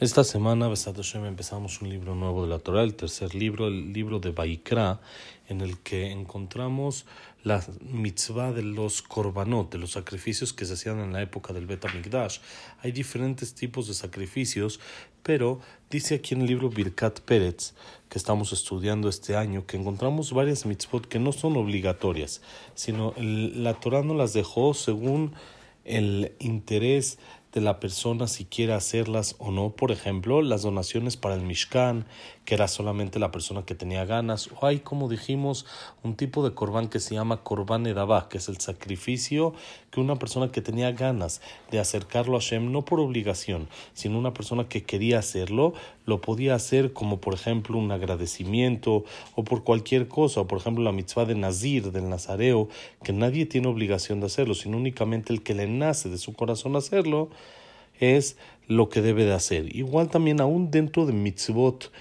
Esta semana, Besat Hashem, empezamos un libro nuevo de la Torah, el tercer libro, el libro de Baikra, en el que encontramos la mitzvah de los korbanot, de los sacrificios que se hacían en la época del Bet HaMikdash. Hay diferentes tipos de sacrificios, pero dice aquí en el libro Birkat Peretz, que estamos estudiando este año, que encontramos varias mitzvot que no son obligatorias, sino la Torah no las dejó según el interés de la persona si quiere hacerlas o no. Por ejemplo, las donaciones para el Mishkan, que era solamente la persona que tenía ganas. O hay, como dijimos, un tipo de corbán que se llama corbán edabá, que es el sacrificio que una persona que tenía ganas de acercarlo a Shem, no por obligación, sino una persona que quería hacerlo, lo podía hacer como, por ejemplo, un agradecimiento o por cualquier cosa. O, por ejemplo, la mitzvah de Nazir, del Nazareo, que nadie tiene obligación de hacerlo, sino únicamente el que le nace de su corazón hacerlo es lo que debe de hacer. Igual también aún dentro de mitzvot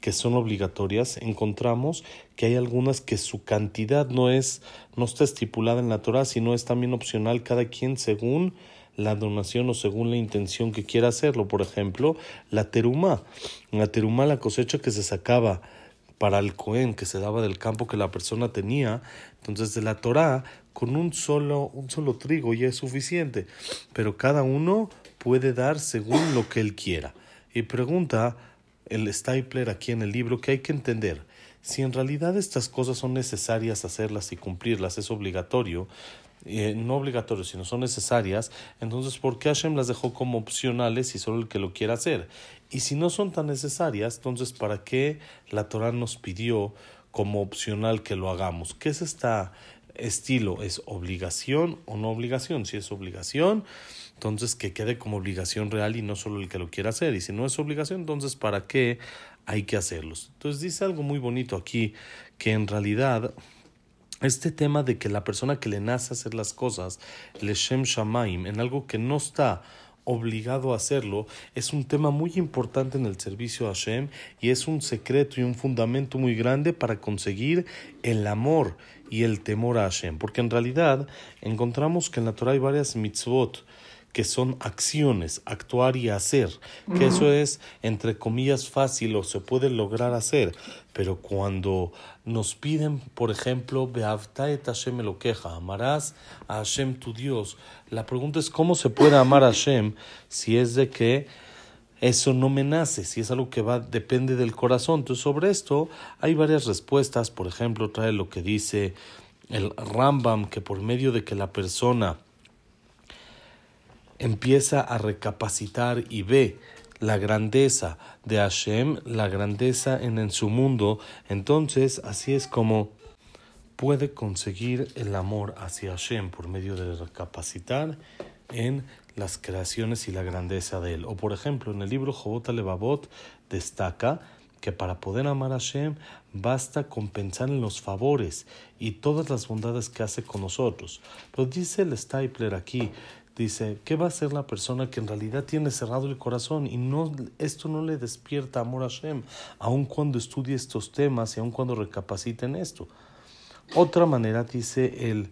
que son obligatorias, encontramos que hay algunas que su cantidad no es, no está estipulada en la Torah, sino es también opcional cada quien según la donación o según la intención que quiera hacerlo. Por ejemplo, la terumá. La terumá, la cosecha que se sacaba para el Cohen, que se daba del campo que la persona tenía. Entonces, de la Torah, con un solo, un solo trigo ya es suficiente. Pero cada uno puede dar según lo que él quiera. Y pregunta el Stapler aquí en el libro que hay que entender. Si en realidad estas cosas son necesarias hacerlas y cumplirlas, es obligatorio, eh, no obligatorio, sino son necesarias, entonces ¿por qué Hashem las dejó como opcionales y solo el que lo quiera hacer? Y si no son tan necesarias, entonces ¿para qué la Torah nos pidió como opcional que lo hagamos? ¿Qué es esta estilo? ¿Es obligación o no obligación? Si es obligación, entonces que quede como obligación real y no solo el que lo quiera hacer. Y si no es obligación, entonces ¿para qué hay que hacerlos? Entonces dice algo muy bonito aquí, que en realidad este tema de que la persona que le nace hacer las cosas, el Shem Shamaim, en algo que no está obligado a hacerlo, es un tema muy importante en el servicio a Hashem y es un secreto y un fundamento muy grande para conseguir el amor y el temor a Hashem. Porque en realidad encontramos que en la Torah hay varias mitzvot que son acciones, actuar y hacer, que eso es, entre comillas, fácil o se puede lograr hacer, pero cuando nos piden, por ejemplo, et Hashem lo queja, amarás a Hashem tu Dios, la pregunta es cómo se puede amar a Hashem si es de que eso no me nace, si es algo que va, depende del corazón. Entonces, sobre esto hay varias respuestas, por ejemplo, trae lo que dice el Rambam, que por medio de que la persona empieza a recapacitar y ve la grandeza de Hashem, la grandeza en, su mundo, entonces así es como puede conseguir el amor hacia Hashem por medio de recapacitar en las creaciones y la grandeza de él. O por ejemplo, en el libro Jobot Levavot destaca que para poder amar a Hashem basta con pensar en los favores y todas las bondades que hace con nosotros. Pero dice el Stapler aquí, dice, ¿qué va a hacer la persona que en realidad tiene cerrado el corazón y no, esto no le despierta amor a Hashem, aun cuando estudie estos temas y aun cuando recapacite en esto? Otra manera dice el,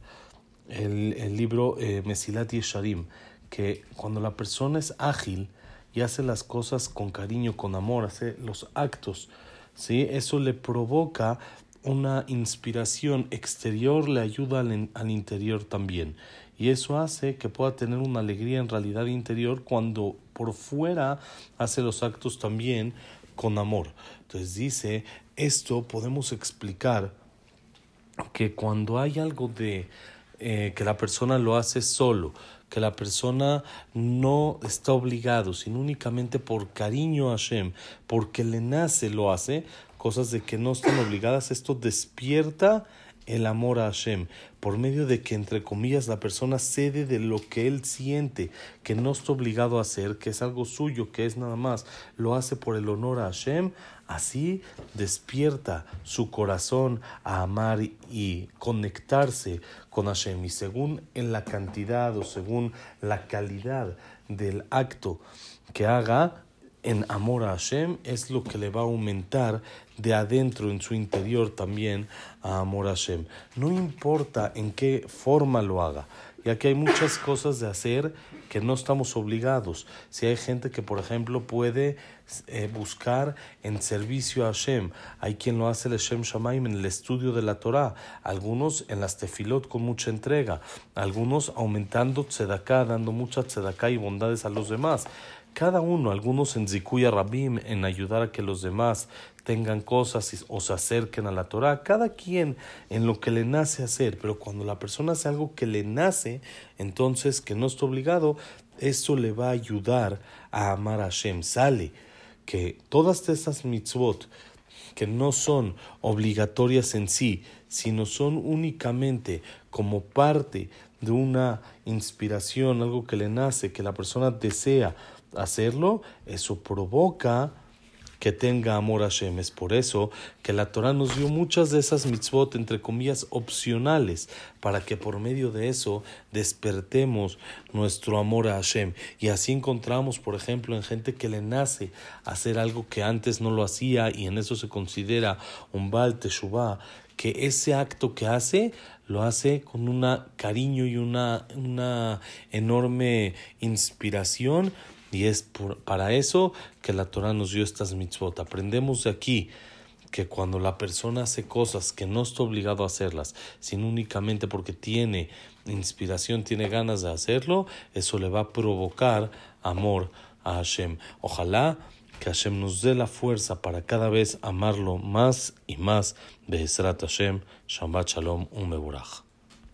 el, el libro eh, Mesilat Yesharim, que cuando la persona es ágil y hace las cosas con cariño, con amor, hace los actos, ¿sí? eso le provoca una inspiración exterior, le ayuda al, al interior también y eso hace que pueda tener una alegría en realidad interior cuando por fuera hace los actos también con amor. Entonces dice, esto podemos explicar que cuando hay algo de eh, que la persona lo hace solo, que la persona no está obligado, sino únicamente por cariño a Hashem, porque le nace lo hace, cosas de que no están obligadas, esto despierta el amor a Hashem, por medio de que, entre comillas, la persona cede de lo que él siente, que no está obligado a hacer, que es algo suyo, que es nada más, lo hace por el honor a Hashem, así despierta su corazón a amar y conectarse con Hashem. Y según en la cantidad o según la calidad del acto que haga, en amor a Hashem es lo que le va a aumentar de adentro en su interior también a amor a Hashem. No importa en qué forma lo haga, ya que hay muchas cosas de hacer que no estamos obligados. Si hay gente que, por ejemplo, puede eh, buscar en servicio a Hashem, hay quien lo hace el Hashem Shamaim en el estudio de la Torah, algunos en las tefilot con mucha entrega, algunos aumentando tzedaká, dando mucha tzedaká y bondades a los demás cada uno, algunos en Zikuya Rabim, en ayudar a que los demás tengan cosas o se acerquen a la Torah, cada quien en lo que le nace hacer, pero cuando la persona hace algo que le nace, entonces que no está obligado, eso le va a ayudar a amar a Hashem. Sale que todas estas mitzvot que no son obligatorias en sí, sino son únicamente como parte de una inspiración, algo que le nace, que la persona desea hacerlo, eso provoca que tenga amor a Hashem. Es por eso que la Torah nos dio muchas de esas mitzvot, entre comillas, opcionales, para que por medio de eso despertemos nuestro amor a Hashem. Y así encontramos, por ejemplo, en gente que le nace hacer algo que antes no lo hacía y en eso se considera un Baal Teshuvah, que ese acto que hace lo hace con un cariño y una, una enorme inspiración y es para eso que la Torah nos dio estas mitzvot. Aprendemos de aquí que cuando la persona hace cosas que no está obligado a hacerlas, sino únicamente porque tiene inspiración, tiene ganas de hacerlo, eso le va a provocar amor a Hashem. Ojalá que Hashem nos dé la fuerza para cada vez amarlo más y más. Be'ezrat Hashem, Shabbat Shalom, un